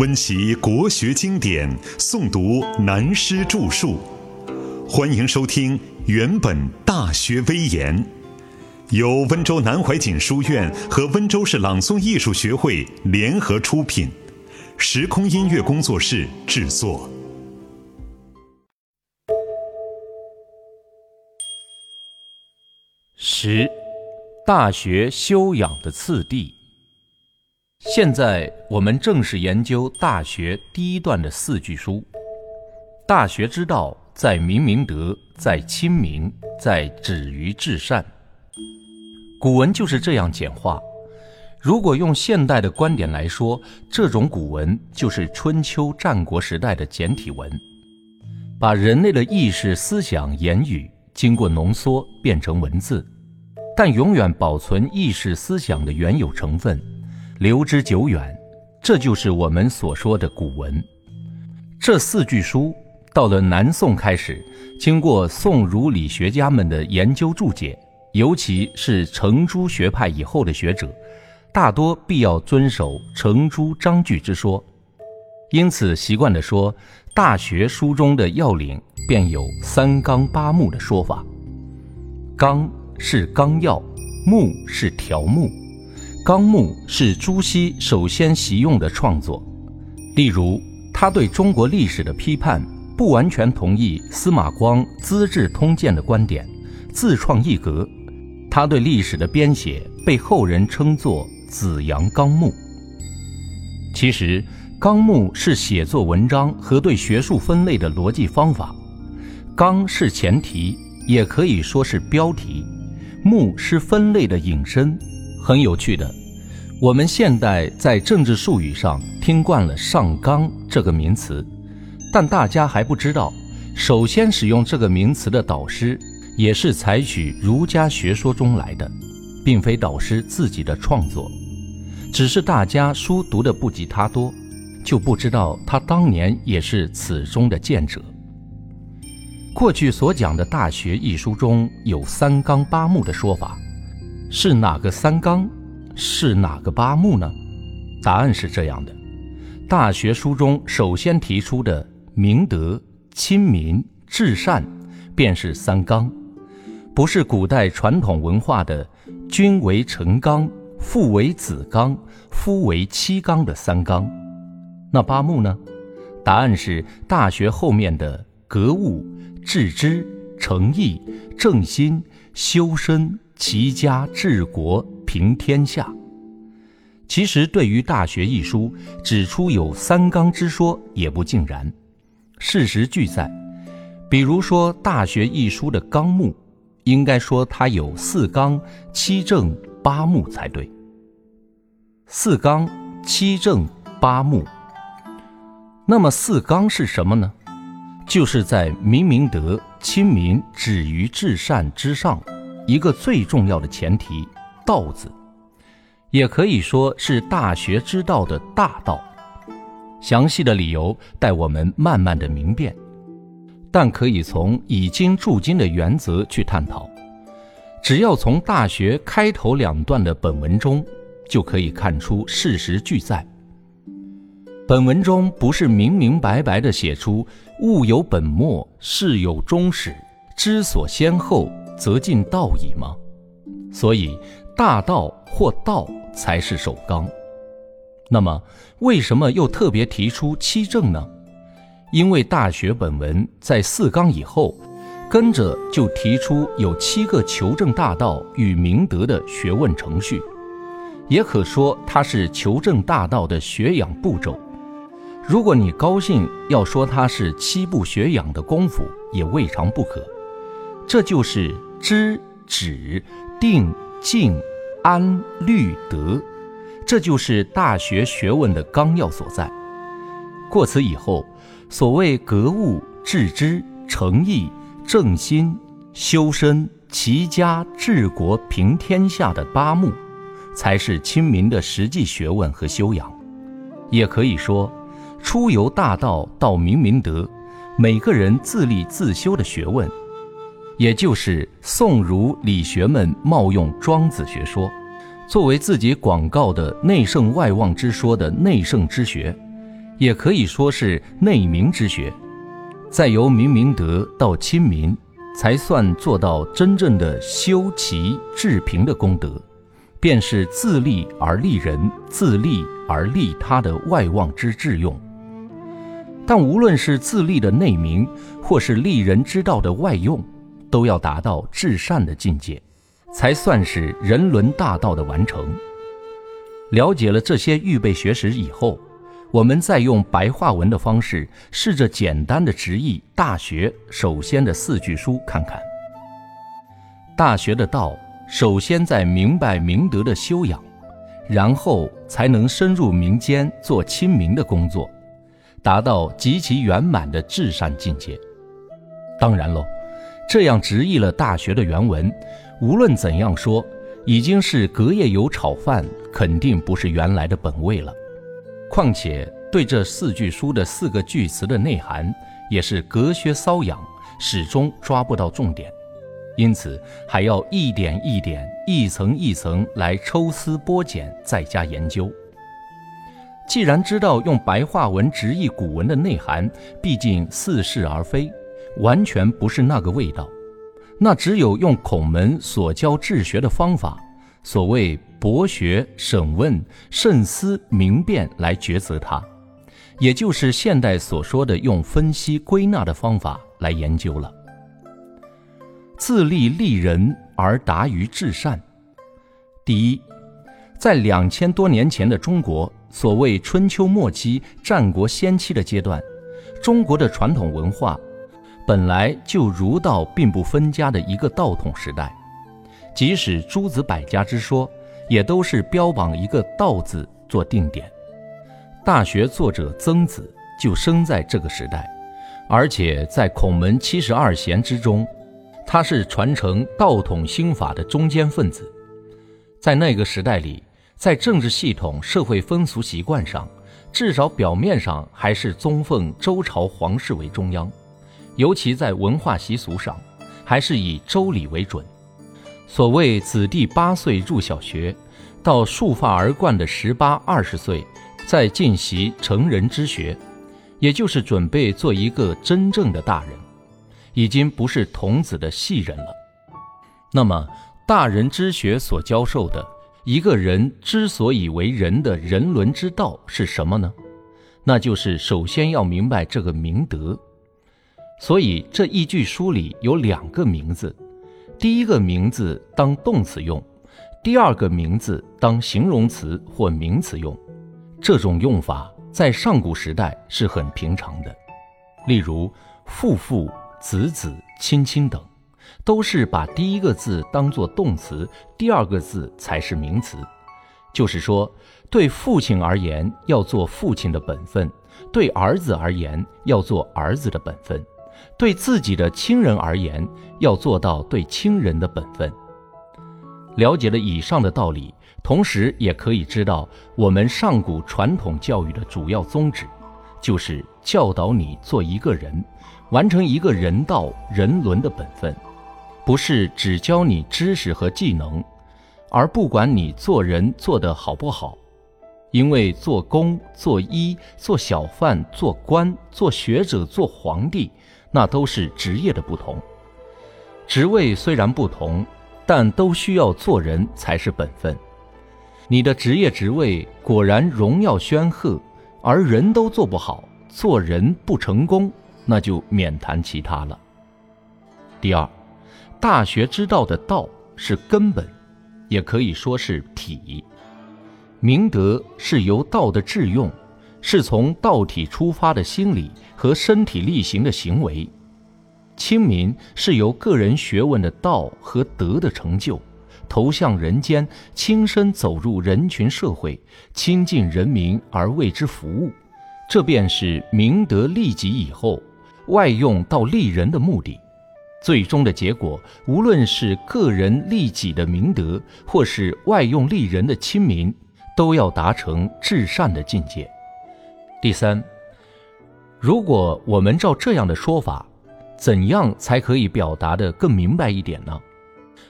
温习国学经典，诵读南师著述。欢迎收听《原本大学威严》，由温州南怀瑾书院和温州市朗诵艺术学会联合出品，时空音乐工作室制作。十，大学修养的次第。现在我们正式研究《大学》第一段的四句书。大学之道，在明明德，在亲民，在止于至善。古文就是这样简化。如果用现代的观点来说，这种古文就是春秋战国时代的简体文，把人类的意识、思想、言语经过浓缩变成文字，但永远保存意识、思想的原有成分。留之久远，这就是我们所说的古文。这四句书到了南宋开始，经过宋儒理学家们的研究注解，尤其是程朱学派以后的学者，大多必要遵守程朱章句之说，因此习惯地说《大学》书中的要领便有三纲八目的说法。纲是纲要，目是条目。纲目是朱熹首先习用的创作，例如他对中国历史的批判，不完全同意司马光《资治通鉴》的观点，自创一格。他对历史的编写被后人称作“子阳纲目”。其实，纲目是写作文章和对学术分类的逻辑方法。纲是前提，也可以说是标题；目是分类的引申。很有趣的，我们现代在政治术语上听惯了“上纲”这个名词，但大家还不知道，首先使用这个名词的导师也是采取儒家学说中来的，并非导师自己的创作，只是大家书读的不及他多，就不知道他当年也是此中的见者。过去所讲的《大学》一书中有三纲八目的说法。是哪个三纲？是哪个八目呢？答案是这样的：《大学》书中首先提出的明德、亲民、至善，便是三纲，不是古代传统文化的“君为臣纲，父为子纲，夫为妻纲”的三纲。那八目呢？答案是《大学》后面的格物、致知、诚意、正心、修身。齐家治国平天下。其实，对于《大学》一书指出有三纲之说，也不尽然。事实俱在，比如说《大学》一书的纲目，应该说它有四纲、七正、八目才对。四纲、七正、八目。那么四纲是什么呢？就是在明明德、亲民、止于至善之上。一个最重要的前提，“道”字，也可以说是大学之道的大道。详细的理由待我们慢慢的明辨，但可以从以经注经的原则去探讨。只要从《大学》开头两段的本文中，就可以看出事实俱在。本文中不是明明白白的写出“物有本末，事有终始，知所先后”。则近道矣吗？所以大道或道才是首纲。那么为什么又特别提出七正呢？因为《大学》本文在四纲以后，跟着就提出有七个求证大道与明德的学问程序，也可说它是求证大道的学养步骤。如果你高兴要说它是七步学养的功夫，也未尝不可。这就是。知止定静安律德，这就是大学学问的纲要所在。过此以后，所谓格物致知诚意正心修身齐家治国平天下的八目，才是亲民的实际学问和修养。也可以说，出游大道到明明德，每个人自立自修的学问。也就是宋儒理学们冒用庄子学说，作为自己广告的内圣外望之说的内圣之学，也可以说是内明之学。再由明明德到亲民，才算做到真正的修齐治平的功德，便是自利而利人、自利而利他的外望之致用。但无论是自利的内明，或是利人之道的外用，都要达到至善的境界，才算是人伦大道的完成。了解了这些预备学识以后。我们再用白话文的方式，试着简单的直译《大学》首先的四句书看看。《大学》的道，首先在明白明德的修养，然后才能深入民间做亲民的工作，达到极其圆满的至善境界。当然喽，这样直译了《大学》的原文，无论怎样说，已经是隔夜油炒饭，肯定不是原来的本味了。况且对这四句书的四个句词的内涵也是隔靴搔痒，始终抓不到重点，因此还要一点一点、一层一层来抽丝剥茧，再加研究。既然知道用白话文直译古文的内涵，毕竟似是而非，完全不是那个味道，那只有用孔门所教治学的方法。所谓博学、审问、慎思、明辨来抉择它，也就是现代所说的用分析归纳的方法来研究了。自立立人而达于至善。第一，在两千多年前的中国，所谓春秋末期、战国先期的阶段，中国的传统文化本来就儒道并不分家的一个道统时代。即使诸子百家之说，也都是标榜一个“道”字做定点。《大学》作者曾子就生在这个时代，而且在孔门七十二贤之中，他是传承道统心法的中坚分子。在那个时代里，在政治系统、社会风俗习惯上，至少表面上还是宗奉周朝皇室为中央，尤其在文化习俗上，还是以周礼为准。所谓子弟八岁入小学，到束发而冠的十八二十岁，再进习成人之学，也就是准备做一个真正的大人，已经不是童子的戏人了。那么，大人之学所教授的一个人之所以为人的人伦之道是什么呢？那就是首先要明白这个明德。所以这一句书里有两个名字。第一个名字当动词用，第二个名字当形容词或名词用，这种用法在上古时代是很平常的。例如父父、子子、亲亲等，都是把第一个字当作动词，第二个字才是名词。就是说，对父亲而言要做父亲的本分，对儿子而言要做儿子的本分。对自己的亲人而言，要做到对亲人的本分。了解了以上的道理，同时也可以知道，我们上古传统教育的主要宗旨，就是教导你做一个人，完成一个人道人伦的本分，不是只教你知识和技能，而不管你做人做得好不好。因为做工、做医、做小贩、做官、做学者、做皇帝。那都是职业的不同，职位虽然不同，但都需要做人才是本分。你的职业职位果然荣耀煊赫，而人都做不好，做人不成功，那就免谈其他了。第二，大学之道的道是根本，也可以说是体。明德是由道的致用。是从道体出发的心理和身体力行的行为，亲民是由个人学问的道和德的成就，投向人间，亲身走入人群社会，亲近人民而为之服务，这便是明德利己以后，外用到利人的目的。最终的结果，无论是个人利己的明德，或是外用利人的亲民，都要达成至善的境界。第三，如果我们照这样的说法，怎样才可以表达的更明白一点呢？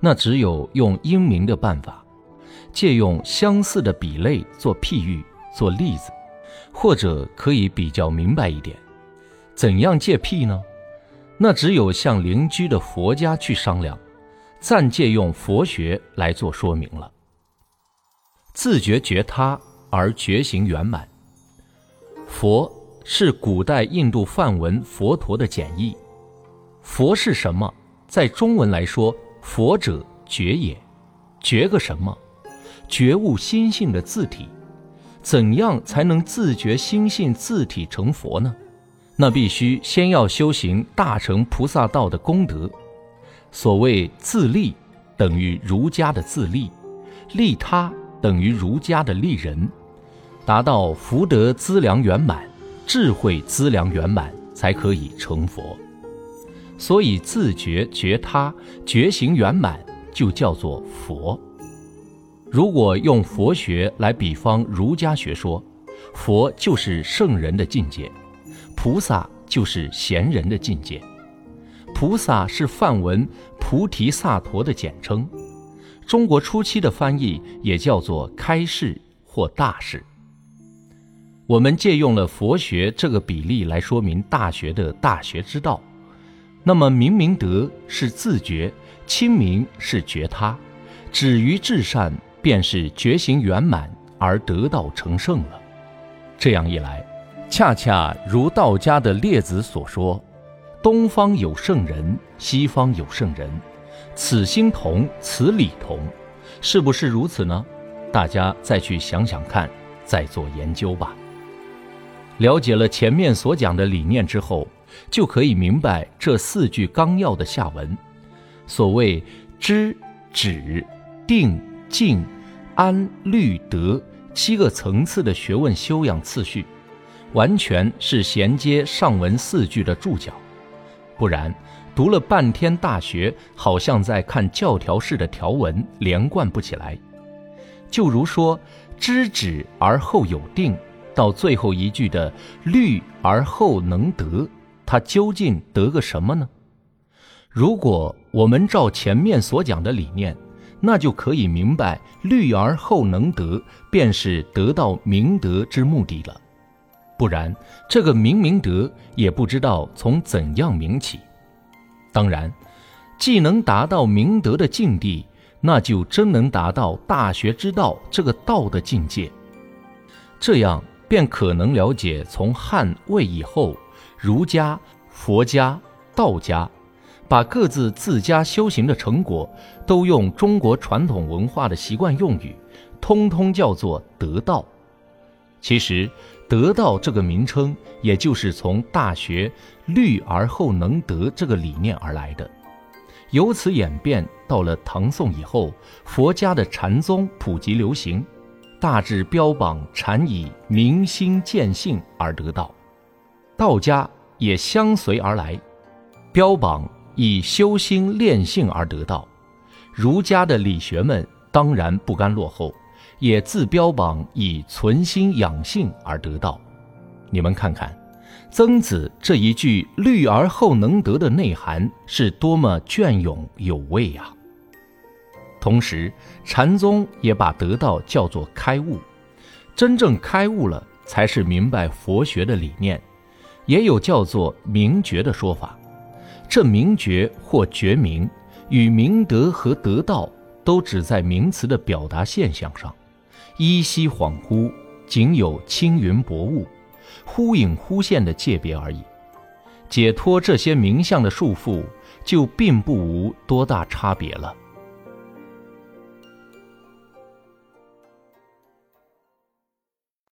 那只有用英明的办法，借用相似的比类做譬喻、做例子，或者可以比较明白一点，怎样借譬呢？那只有向邻居的佛家去商量，暂借用佛学来做说明了。自觉觉他而觉行圆满。佛是古代印度梵文佛陀的简易。佛是什么？在中文来说，佛者觉也。觉个什么？觉悟心性的字体。怎样才能自觉心性自体成佛呢？那必须先要修行大乘菩萨道的功德。所谓自利，等于儒家的自利；利他，等于儒家的利人。达到福德资粮圆满、智慧资粮圆满，才可以成佛。所以自觉觉他、觉行圆满，就叫做佛。如果用佛学来比方儒家学说，佛就是圣人的境界，菩萨就是贤人的境界。菩萨是梵文菩提萨陀的简称，中国初期的翻译也叫做开示或大士。我们借用了佛学这个比例来说明大学的大学之道。那么明明德是自觉，亲民是觉他，止于至善。便是觉行圆满而得道成圣了。这样一来，恰恰如道家的列子所说：“东方有圣人，西方有圣人，此心同，此理同。”是不是如此呢？大家再去想想看，再做研究吧。了解了前面所讲的理念之后，就可以明白这四句纲要的下文。所谓知、止、定。静、安、律、德七个层次的学问修养次序，完全是衔接上文四句的注脚，不然读了半天《大学》，好像在看教条式的条文，连贯不起来。就如说“知止而后有定”，到最后一句的“虑而后能得”，它究竟得个什么呢？如果我们照前面所讲的理念，那就可以明白，虑而后能得，便是得到明德之目的了。不然，这个明明德也不知道从怎样明起。当然，既能达到明德的境地，那就真能达到大学之道这个道的境界。这样便可能了解从汉魏以后，儒家、佛家、道家。把各自自家修行的成果，都用中国传统文化的习惯用语，通通叫做得道。其实，得道这个名称，也就是从《大学》“虑而后能得”这个理念而来的。由此演变到了唐宋以后，佛家的禅宗普及流行，大致标榜禅以明心见性而得道；道家也相随而来，标榜。以修心炼性而得道，儒家的理学们当然不甘落后，也自标榜以存心养性而得道。你们看看，曾子这一句“虑而后能得”的内涵是多么隽永有味呀！同时，禅宗也把得道叫做开悟，真正开悟了，才是明白佛学的理念，也有叫做明觉的说法。这明觉或觉明，与明德和得道都只在名词的表达现象上，依稀恍惚，仅有轻云薄雾、忽隐忽现的界别而已。解脱这些名相的束缚，就并不无多大差别了。